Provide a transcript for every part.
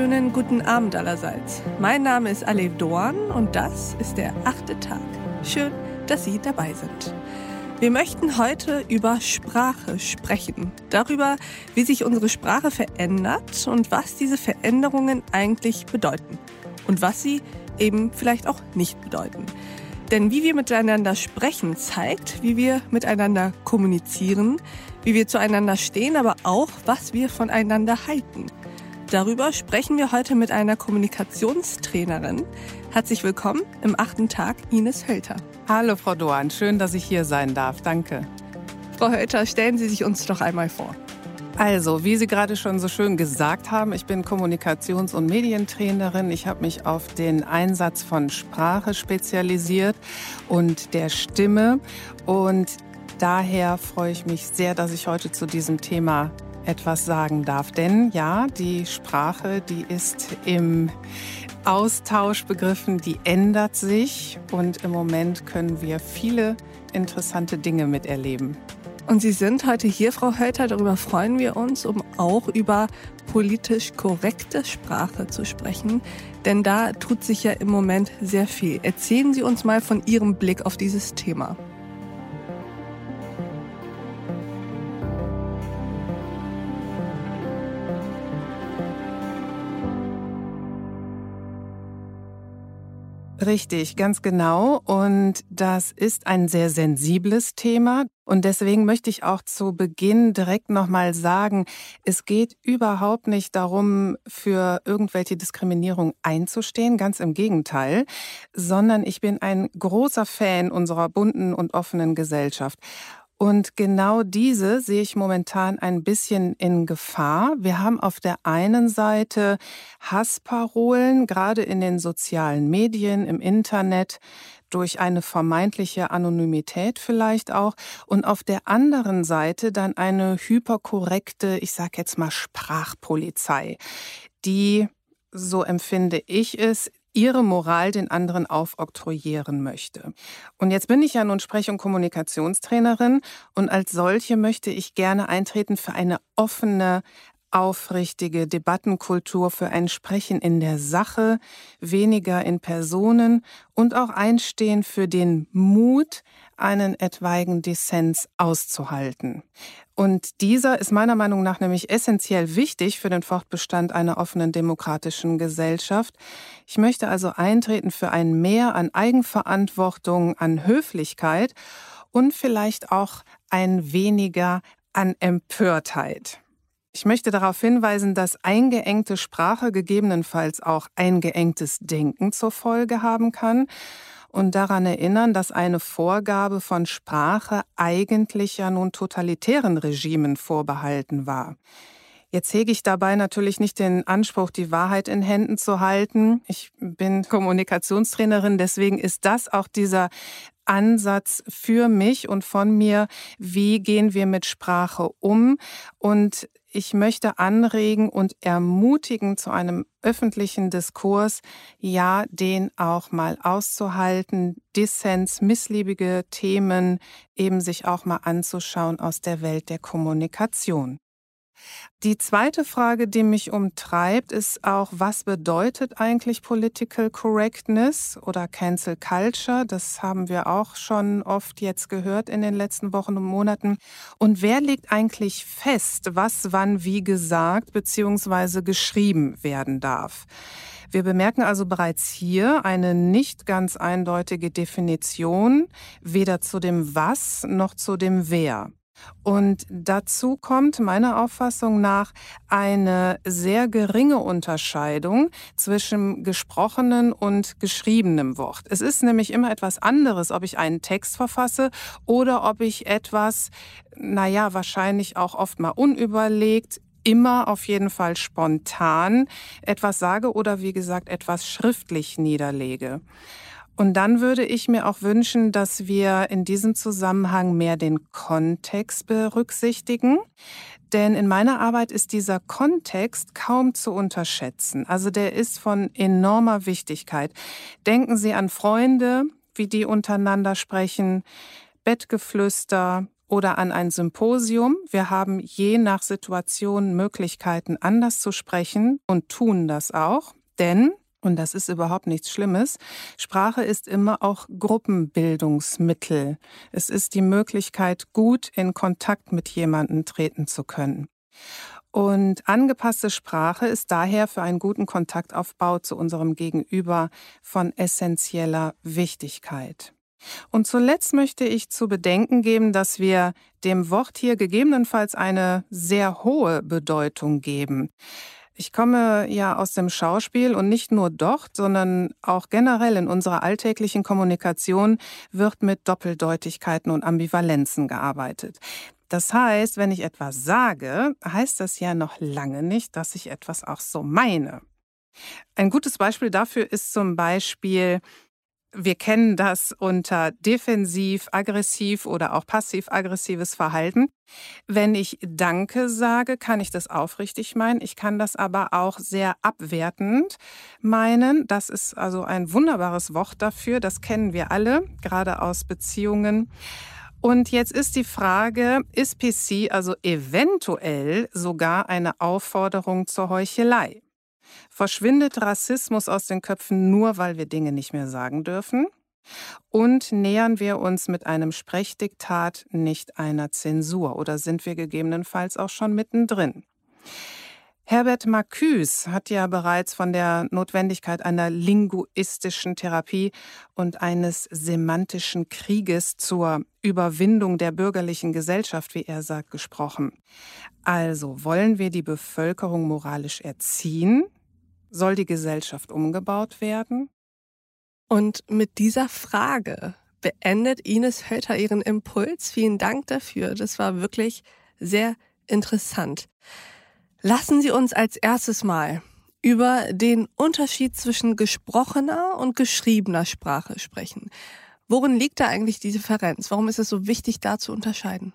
wunderschönen guten Abend allerseits. Mein Name ist Alev Doan und das ist der achte Tag. Schön, dass Sie dabei sind. Wir möchten heute über Sprache sprechen. Darüber, wie sich unsere Sprache verändert und was diese Veränderungen eigentlich bedeuten. Und was sie eben vielleicht auch nicht bedeuten. Denn wie wir miteinander sprechen, zeigt, wie wir miteinander kommunizieren, wie wir zueinander stehen, aber auch, was wir voneinander halten. Darüber sprechen wir heute mit einer Kommunikationstrainerin. Herzlich willkommen im achten Tag, Ines Hölter. Hallo, Frau Doan. Schön, dass ich hier sein darf. Danke. Frau Hölter, stellen Sie sich uns doch einmal vor. Also, wie Sie gerade schon so schön gesagt haben, ich bin Kommunikations- und Medientrainerin. Ich habe mich auf den Einsatz von Sprache spezialisiert und der Stimme. Und daher freue ich mich sehr, dass ich heute zu diesem Thema etwas sagen darf. Denn ja, die Sprache, die ist im Austausch begriffen, die ändert sich und im Moment können wir viele interessante Dinge miterleben. Und Sie sind heute hier, Frau Hölter, darüber freuen wir uns, um auch über politisch korrekte Sprache zu sprechen. Denn da tut sich ja im Moment sehr viel. Erzählen Sie uns mal von Ihrem Blick auf dieses Thema. Richtig, ganz genau. Und das ist ein sehr sensibles Thema. Und deswegen möchte ich auch zu Beginn direkt nochmal sagen, es geht überhaupt nicht darum, für irgendwelche Diskriminierung einzustehen, ganz im Gegenteil, sondern ich bin ein großer Fan unserer bunten und offenen Gesellschaft. Und genau diese sehe ich momentan ein bisschen in Gefahr. Wir haben auf der einen Seite Hassparolen, gerade in den sozialen Medien, im Internet, durch eine vermeintliche Anonymität vielleicht auch. Und auf der anderen Seite dann eine hyperkorrekte, ich sage jetzt mal Sprachpolizei, die so empfinde ich es, ihre Moral den anderen aufoktroyieren möchte. Und jetzt bin ich ja nun Sprech- und Kommunikationstrainerin und als solche möchte ich gerne eintreten für eine offene, aufrichtige Debattenkultur, für ein Sprechen in der Sache, weniger in Personen und auch einstehen für den Mut, einen etwaigen Dissens auszuhalten. Und dieser ist meiner Meinung nach nämlich essentiell wichtig für den Fortbestand einer offenen demokratischen Gesellschaft. Ich möchte also eintreten für ein Mehr an Eigenverantwortung, an Höflichkeit und vielleicht auch ein weniger an Empörtheit. Ich möchte darauf hinweisen, dass eingeengte Sprache gegebenenfalls auch eingeengtes Denken zur Folge haben kann und daran erinnern, dass eine Vorgabe von Sprache eigentlich ja nun totalitären Regimen vorbehalten war. Jetzt hege ich dabei natürlich nicht den Anspruch, die Wahrheit in Händen zu halten. Ich bin Kommunikationstrainerin, deswegen ist das auch dieser Ansatz für mich und von mir, wie gehen wir mit Sprache um. Und ich möchte anregen und ermutigen zu einem öffentlichen Diskurs, ja, den auch mal auszuhalten, Dissens, missliebige Themen eben sich auch mal anzuschauen aus der Welt der Kommunikation. Die zweite Frage, die mich umtreibt, ist auch, was bedeutet eigentlich Political Correctness oder Cancel Culture? Das haben wir auch schon oft jetzt gehört in den letzten Wochen und Monaten. Und wer legt eigentlich fest, was wann wie gesagt bzw. geschrieben werden darf? Wir bemerken also bereits hier eine nicht ganz eindeutige Definition, weder zu dem Was noch zu dem Wer. Und dazu kommt meiner Auffassung nach eine sehr geringe Unterscheidung zwischen gesprochenen und geschriebenem Wort. Es ist nämlich immer etwas anderes, ob ich einen Text verfasse oder ob ich etwas, naja, wahrscheinlich auch oft mal unüberlegt, immer auf jeden Fall spontan etwas sage oder wie gesagt etwas schriftlich niederlege. Und dann würde ich mir auch wünschen, dass wir in diesem Zusammenhang mehr den Kontext berücksichtigen. Denn in meiner Arbeit ist dieser Kontext kaum zu unterschätzen. Also der ist von enormer Wichtigkeit. Denken Sie an Freunde, wie die untereinander sprechen, Bettgeflüster oder an ein Symposium. Wir haben je nach Situation Möglichkeiten, anders zu sprechen und tun das auch. Denn und das ist überhaupt nichts Schlimmes. Sprache ist immer auch Gruppenbildungsmittel. Es ist die Möglichkeit, gut in Kontakt mit jemandem treten zu können. Und angepasste Sprache ist daher für einen guten Kontaktaufbau zu unserem Gegenüber von essentieller Wichtigkeit. Und zuletzt möchte ich zu bedenken geben, dass wir dem Wort hier gegebenenfalls eine sehr hohe Bedeutung geben. Ich komme ja aus dem Schauspiel und nicht nur dort, sondern auch generell in unserer alltäglichen Kommunikation wird mit Doppeldeutigkeiten und Ambivalenzen gearbeitet. Das heißt, wenn ich etwas sage, heißt das ja noch lange nicht, dass ich etwas auch so meine. Ein gutes Beispiel dafür ist zum Beispiel, wir kennen das unter defensiv, aggressiv oder auch passiv-aggressives Verhalten. Wenn ich Danke sage, kann ich das aufrichtig meinen. Ich kann das aber auch sehr abwertend meinen. Das ist also ein wunderbares Wort dafür. Das kennen wir alle, gerade aus Beziehungen. Und jetzt ist die Frage, ist PC also eventuell sogar eine Aufforderung zur Heuchelei? Verschwindet Rassismus aus den Köpfen nur, weil wir Dinge nicht mehr sagen dürfen? Und nähern wir uns mit einem Sprechdiktat nicht einer Zensur oder sind wir gegebenenfalls auch schon mittendrin? Herbert Marcuse hat ja bereits von der Notwendigkeit einer linguistischen Therapie und eines semantischen Krieges zur Überwindung der bürgerlichen Gesellschaft, wie er sagt, gesprochen. Also wollen wir die Bevölkerung moralisch erziehen soll die Gesellschaft umgebaut werden? Und mit dieser Frage beendet Ines Hölter ihren Impuls. Vielen Dank dafür. Das war wirklich sehr interessant. Lassen Sie uns als erstes mal über den Unterschied zwischen gesprochener und geschriebener Sprache sprechen. Worin liegt da eigentlich die Differenz? Warum ist es so wichtig, da zu unterscheiden?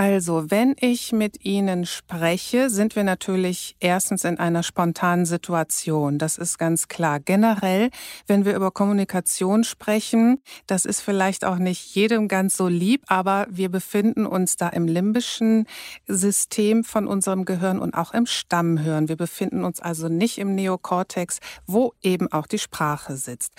Also, wenn ich mit Ihnen spreche, sind wir natürlich erstens in einer spontanen Situation. Das ist ganz klar. Generell, wenn wir über Kommunikation sprechen, das ist vielleicht auch nicht jedem ganz so lieb, aber wir befinden uns da im limbischen System von unserem Gehirn und auch im Stammhirn. Wir befinden uns also nicht im Neokortex, wo eben auch die Sprache sitzt.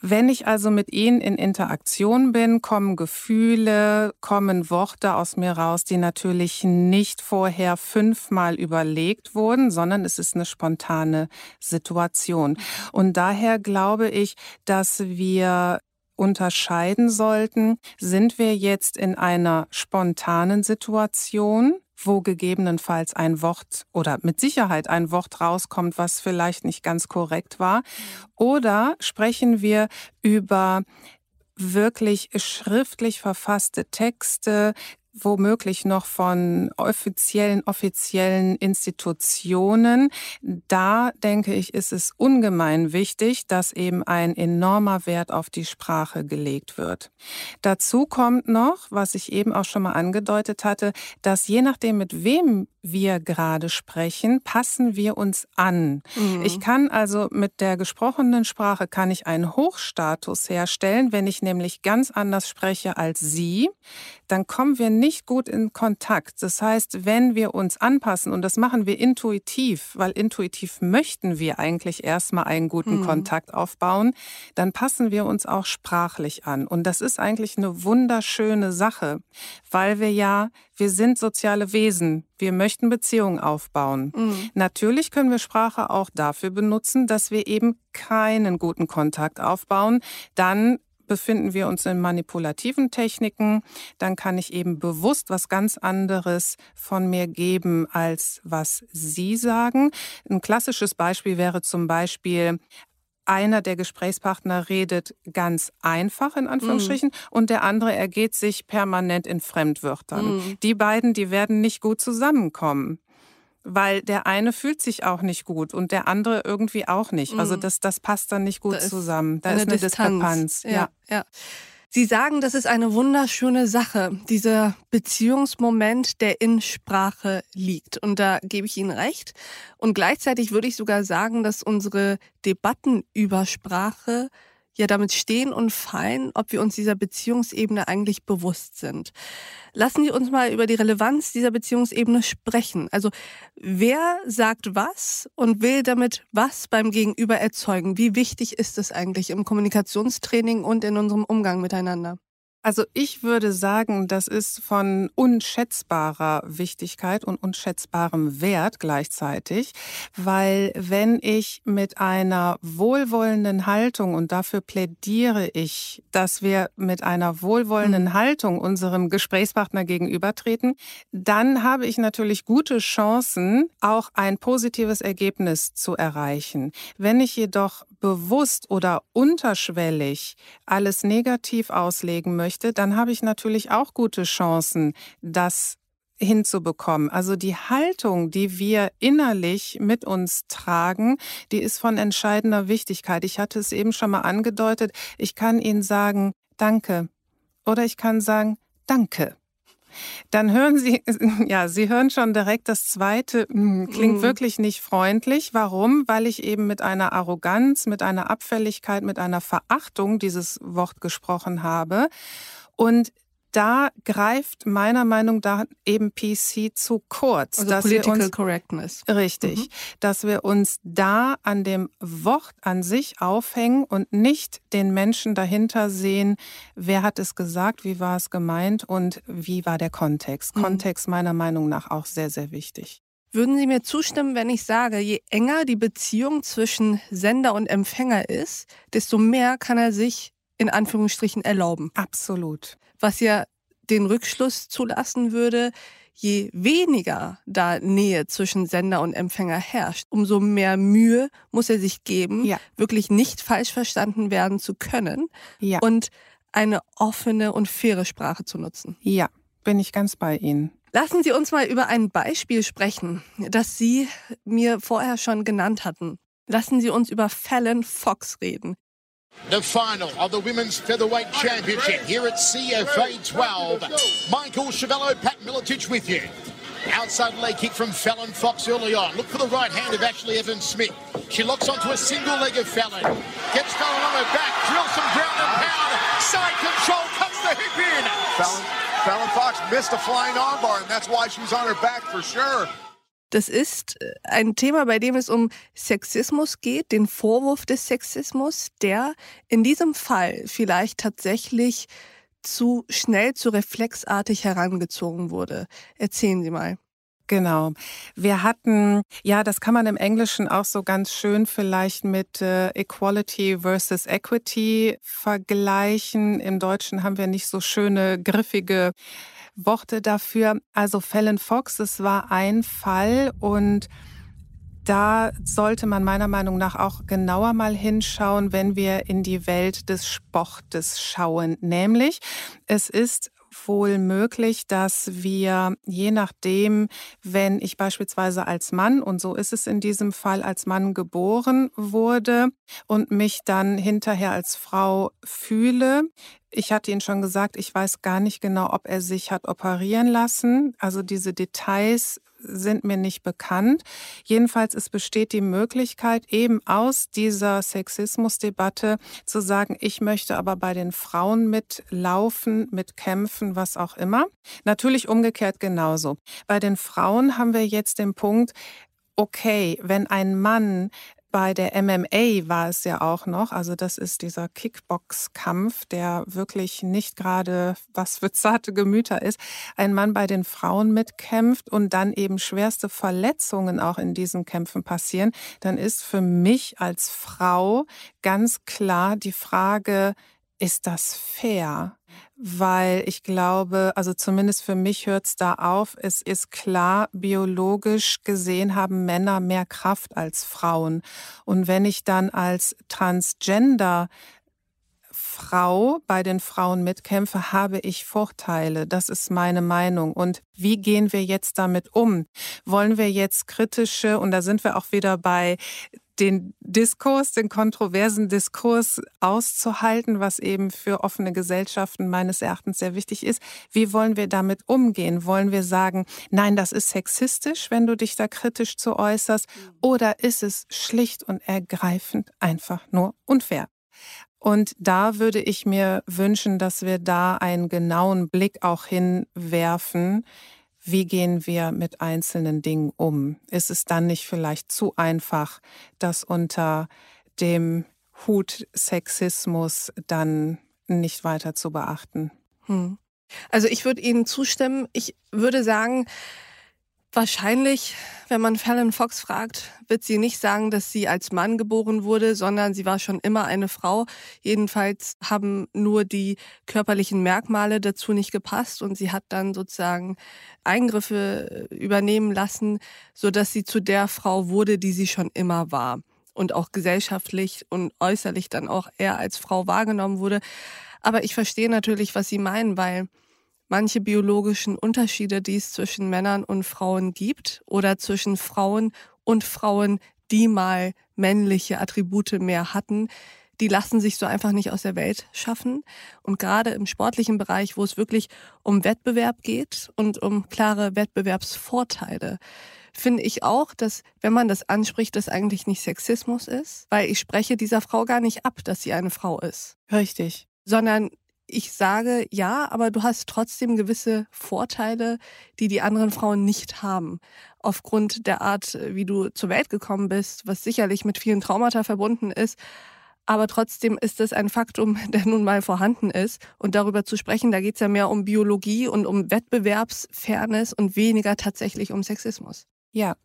Wenn ich also mit ihnen in Interaktion bin, kommen Gefühle, kommen Worte aus mir raus, die natürlich nicht vorher fünfmal überlegt wurden, sondern es ist eine spontane Situation. Und daher glaube ich, dass wir unterscheiden sollten, sind wir jetzt in einer spontanen Situation, wo gegebenenfalls ein Wort oder mit Sicherheit ein Wort rauskommt, was vielleicht nicht ganz korrekt war? Oder sprechen wir über wirklich schriftlich verfasste Texte, womöglich noch von offiziellen, offiziellen Institutionen. Da denke ich, ist es ungemein wichtig, dass eben ein enormer Wert auf die Sprache gelegt wird. Dazu kommt noch, was ich eben auch schon mal angedeutet hatte, dass je nachdem, mit wem wir gerade sprechen, passen wir uns an. Mhm. Ich kann also mit der gesprochenen Sprache kann ich einen Hochstatus herstellen, wenn ich nämlich ganz anders spreche als Sie, dann kommen wir nicht gut in Kontakt. Das heißt, wenn wir uns anpassen und das machen wir intuitiv, weil intuitiv möchten wir eigentlich erstmal einen guten mhm. Kontakt aufbauen, dann passen wir uns auch sprachlich an und das ist eigentlich eine wunderschöne Sache, weil wir ja wir sind soziale Wesen. Wir möchten Beziehungen aufbauen. Mhm. Natürlich können wir Sprache auch dafür benutzen, dass wir eben keinen guten Kontakt aufbauen. Dann befinden wir uns in manipulativen Techniken, dann kann ich eben bewusst was ganz anderes von mir geben, als was Sie sagen. Ein klassisches Beispiel wäre zum Beispiel, einer der Gesprächspartner redet ganz einfach in Anführungsstrichen mm. und der andere ergeht sich permanent in Fremdwörtern. Mm. Die beiden, die werden nicht gut zusammenkommen. Weil der eine fühlt sich auch nicht gut und der andere irgendwie auch nicht. Mm. Also mhm. das, das passt dann nicht gut da zusammen. Da ist eine Distanz. Diskrepanz. Ja, ja. ja. Sie sagen, das ist eine wunderschöne Sache, dieser Beziehungsmoment, der in Sprache liegt. Und da gebe ich Ihnen recht. Und gleichzeitig würde ich sogar sagen, dass unsere Debatten über Sprache ja damit stehen und fallen, ob wir uns dieser Beziehungsebene eigentlich bewusst sind. Lassen Sie uns mal über die Relevanz dieser Beziehungsebene sprechen. Also wer sagt was und will damit was beim Gegenüber erzeugen? Wie wichtig ist es eigentlich im Kommunikationstraining und in unserem Umgang miteinander? Also ich würde sagen, das ist von unschätzbarer Wichtigkeit und unschätzbarem Wert gleichzeitig, weil wenn ich mit einer wohlwollenden Haltung, und dafür plädiere ich, dass wir mit einer wohlwollenden mhm. Haltung unserem Gesprächspartner gegenübertreten, dann habe ich natürlich gute Chancen, auch ein positives Ergebnis zu erreichen. Wenn ich jedoch bewusst oder unterschwellig alles negativ auslegen möchte, dann habe ich natürlich auch gute Chancen, das hinzubekommen. Also die Haltung, die wir innerlich mit uns tragen, die ist von entscheidender Wichtigkeit. Ich hatte es eben schon mal angedeutet. Ich kann Ihnen sagen, danke. Oder ich kann sagen, danke. Dann hören Sie, ja, Sie hören schon direkt das zweite, hm, klingt mm. wirklich nicht freundlich. Warum? Weil ich eben mit einer Arroganz, mit einer Abfälligkeit, mit einer Verachtung dieses Wort gesprochen habe. Und da greift meiner Meinung nach eben PC zu kurz. Also dass Political wir uns, Correctness. Richtig. Mhm. Dass wir uns da an dem Wort an sich aufhängen und nicht den Menschen dahinter sehen, wer hat es gesagt, wie war es gemeint und wie war der Kontext. Mhm. Kontext meiner Meinung nach auch sehr, sehr wichtig. Würden Sie mir zustimmen, wenn ich sage, je enger die Beziehung zwischen Sender und Empfänger ist, desto mehr kann er sich in Anführungsstrichen erlauben? Absolut was ja den Rückschluss zulassen würde, je weniger da Nähe zwischen Sender und Empfänger herrscht, umso mehr Mühe muss er sich geben, ja. wirklich nicht falsch verstanden werden zu können ja. und eine offene und faire Sprache zu nutzen. Ja, bin ich ganz bei Ihnen. Lassen Sie uns mal über ein Beispiel sprechen, das Sie mir vorher schon genannt hatten. Lassen Sie uns über Fallon Fox reden. The final of the Women's Featherweight Championship here at CFA 12. Michael Chavello, Pat Milicic with you. Outside leg kick from Fallon Fox early on. Look for the right hand of Ashley Evans Smith. She locks onto a single leg of Fallon. Gets Fallon on her back, drills some ground and pound. Side control, cuts the hip in. Fallon, Fallon Fox missed a flying armbar, and that's why she's on her back for sure. Das ist äh, ein Thema, bei dem es um Sexismus geht, den Vorwurf des Sexismus, der in diesem Fall vielleicht tatsächlich zu schnell, zu reflexartig herangezogen wurde. Erzählen Sie mal. Genau. Wir hatten, ja, das kann man im Englischen auch so ganz schön vielleicht mit äh, Equality versus Equity vergleichen. Im Deutschen haben wir nicht so schöne, griffige Worte dafür. Also Fallon Fox, es war ein Fall und da sollte man meiner Meinung nach auch genauer mal hinschauen, wenn wir in die Welt des Sportes schauen. Nämlich, es ist wohl möglich, dass wir je nachdem, wenn ich beispielsweise als Mann, und so ist es in diesem Fall, als Mann geboren wurde und mich dann hinterher als Frau fühle, ich hatte Ihnen schon gesagt, ich weiß gar nicht genau, ob er sich hat operieren lassen. Also diese Details sind mir nicht bekannt. Jedenfalls es besteht die Möglichkeit, eben aus dieser Sexismusdebatte zu sagen, ich möchte aber bei den Frauen mitlaufen, mitkämpfen, was auch immer. Natürlich umgekehrt genauso. Bei den Frauen haben wir jetzt den Punkt, okay, wenn ein Mann bei der MMA war es ja auch noch, also das ist dieser Kickbox-Kampf, der wirklich nicht gerade was für zarte Gemüter ist. Ein Mann bei den Frauen mitkämpft und dann eben schwerste Verletzungen auch in diesen Kämpfen passieren, dann ist für mich als Frau ganz klar die Frage, ist das fair? Weil ich glaube, also zumindest für mich hört es da auf, es ist klar, biologisch gesehen haben Männer mehr Kraft als Frauen. Und wenn ich dann als Transgender Frau bei den Frauen mitkämpfe, habe ich Vorteile. Das ist meine Meinung. Und wie gehen wir jetzt damit um? Wollen wir jetzt kritische, und da sind wir auch wieder bei den Diskurs, den kontroversen Diskurs auszuhalten, was eben für offene Gesellschaften meines Erachtens sehr wichtig ist. Wie wollen wir damit umgehen? Wollen wir sagen, nein, das ist sexistisch, wenn du dich da kritisch zu äußerst? Oder ist es schlicht und ergreifend einfach nur unfair? Und da würde ich mir wünschen, dass wir da einen genauen Blick auch hinwerfen. Wie gehen wir mit einzelnen Dingen um? Ist es dann nicht vielleicht zu einfach, das unter dem Hut Sexismus dann nicht weiter zu beachten? Hm. Also ich würde Ihnen zustimmen. Ich würde sagen, Wahrscheinlich, wenn man Fallon Fox fragt, wird sie nicht sagen, dass sie als Mann geboren wurde, sondern sie war schon immer eine Frau. Jedenfalls haben nur die körperlichen Merkmale dazu nicht gepasst und sie hat dann sozusagen Eingriffe übernehmen lassen, so dass sie zu der Frau wurde, die sie schon immer war und auch gesellschaftlich und äußerlich dann auch eher als Frau wahrgenommen wurde. Aber ich verstehe natürlich, was Sie meinen, weil manche biologischen Unterschiede, die es zwischen Männern und Frauen gibt oder zwischen Frauen und Frauen, die mal männliche Attribute mehr hatten, die lassen sich so einfach nicht aus der Welt schaffen. Und gerade im sportlichen Bereich, wo es wirklich um Wettbewerb geht und um klare Wettbewerbsvorteile, finde ich auch, dass wenn man das anspricht, das eigentlich nicht Sexismus ist, weil ich spreche dieser Frau gar nicht ab, dass sie eine Frau ist. Richtig. Sondern ich sage ja, aber du hast trotzdem gewisse Vorteile, die die anderen Frauen nicht haben. Aufgrund der Art, wie du zur Welt gekommen bist, was sicherlich mit vielen Traumata verbunden ist. Aber trotzdem ist es ein Faktum, der nun mal vorhanden ist. Und darüber zu sprechen, da geht es ja mehr um Biologie und um Wettbewerbsfairness und weniger tatsächlich um Sexismus. Ja,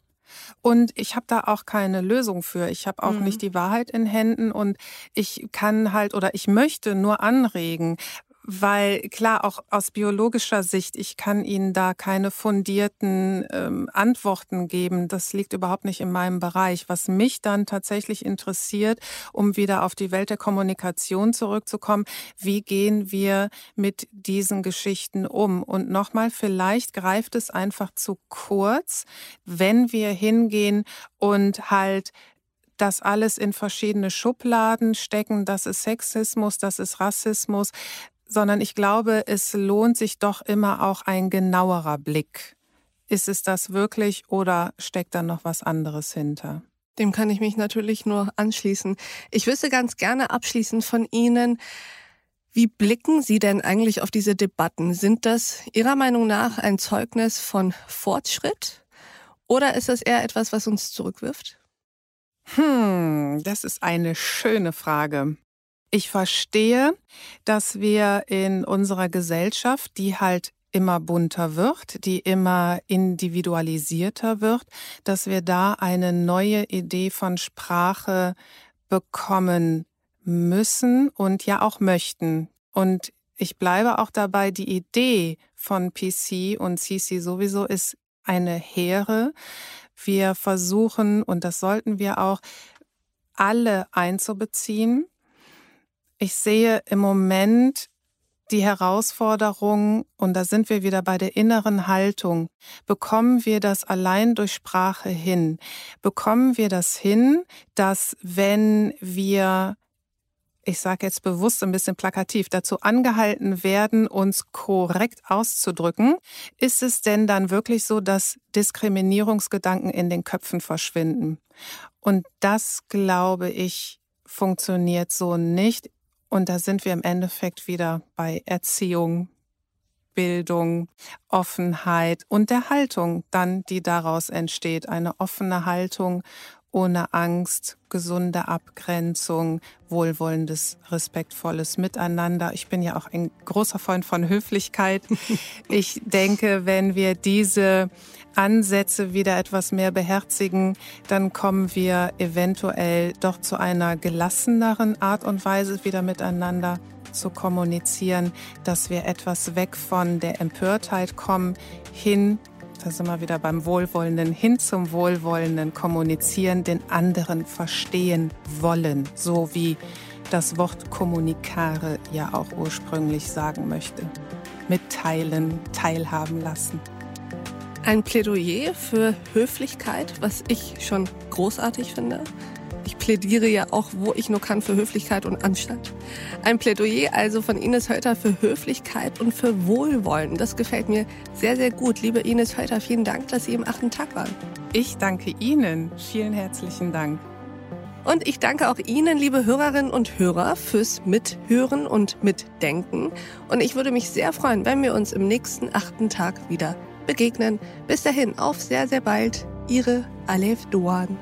und ich habe da auch keine Lösung für. Ich habe auch mhm. nicht die Wahrheit in Händen und ich kann halt oder ich möchte nur anregen, weil klar, auch aus biologischer Sicht, ich kann Ihnen da keine fundierten ähm, Antworten geben. Das liegt überhaupt nicht in meinem Bereich. Was mich dann tatsächlich interessiert, um wieder auf die Welt der Kommunikation zurückzukommen, wie gehen wir mit diesen Geschichten um? Und nochmal, vielleicht greift es einfach zu kurz, wenn wir hingehen und halt das alles in verschiedene Schubladen stecken, das ist Sexismus, das ist Rassismus, sondern ich glaube, es lohnt sich doch immer auch ein genauerer Blick. Ist es das wirklich oder steckt da noch was anderes hinter? Dem kann ich mich natürlich nur anschließen. Ich wüsste ganz gerne abschließend von Ihnen, wie blicken Sie denn eigentlich auf diese Debatten? Sind das Ihrer Meinung nach ein Zeugnis von Fortschritt oder ist das eher etwas, was uns zurückwirft? Hm, das ist eine schöne Frage. Ich verstehe, dass wir in unserer Gesellschaft, die halt immer bunter wird, die immer individualisierter wird, dass wir da eine neue Idee von Sprache bekommen müssen und ja auch möchten. Und ich bleibe auch dabei, die Idee von PC und CC sowieso ist eine hehre. Wir versuchen, und das sollten wir auch, alle einzubeziehen ich sehe im Moment die Herausforderung, und da sind wir wieder bei der inneren Haltung, bekommen wir das allein durch Sprache hin? Bekommen wir das hin, dass wenn wir ich sage jetzt bewusst ein bisschen plakativ, dazu angehalten werden, uns korrekt auszudrücken, ist es denn dann wirklich so, dass Diskriminierungsgedanken in den Köpfen verschwinden? Und das, glaube ich, funktioniert so nicht. Und da sind wir im Endeffekt wieder bei Erziehung, Bildung, Offenheit und der Haltung dann, die daraus entsteht. Eine offene Haltung ohne Angst, gesunde Abgrenzung, wohlwollendes, respektvolles Miteinander. Ich bin ja auch ein großer Freund von Höflichkeit. Ich denke, wenn wir diese Ansätze wieder etwas mehr beherzigen, dann kommen wir eventuell doch zu einer gelasseneren Art und Weise wieder miteinander zu kommunizieren, dass wir etwas weg von der Empörtheit kommen, hin da sind wir wieder beim Wohlwollenden, hin zum Wohlwollenden kommunizieren, den anderen verstehen wollen, so wie das Wort kommunikare ja auch ursprünglich sagen möchte. Mitteilen, teilhaben lassen. Ein Plädoyer für Höflichkeit, was ich schon großartig finde. Ich plädiere ja auch, wo ich nur kann, für Höflichkeit und Anstand. Ein Plädoyer also von Ines Hölter für Höflichkeit und für Wohlwollen. Das gefällt mir sehr, sehr gut. Liebe Ines Hölter, vielen Dank, dass Sie im achten Tag waren. Ich danke Ihnen. Vielen herzlichen Dank. Und ich danke auch Ihnen, liebe Hörerinnen und Hörer, fürs Mithören und Mitdenken. Und ich würde mich sehr freuen, wenn wir uns im nächsten achten Tag wieder begegnen. Bis dahin, auf sehr, sehr bald. Ihre Alef Doan.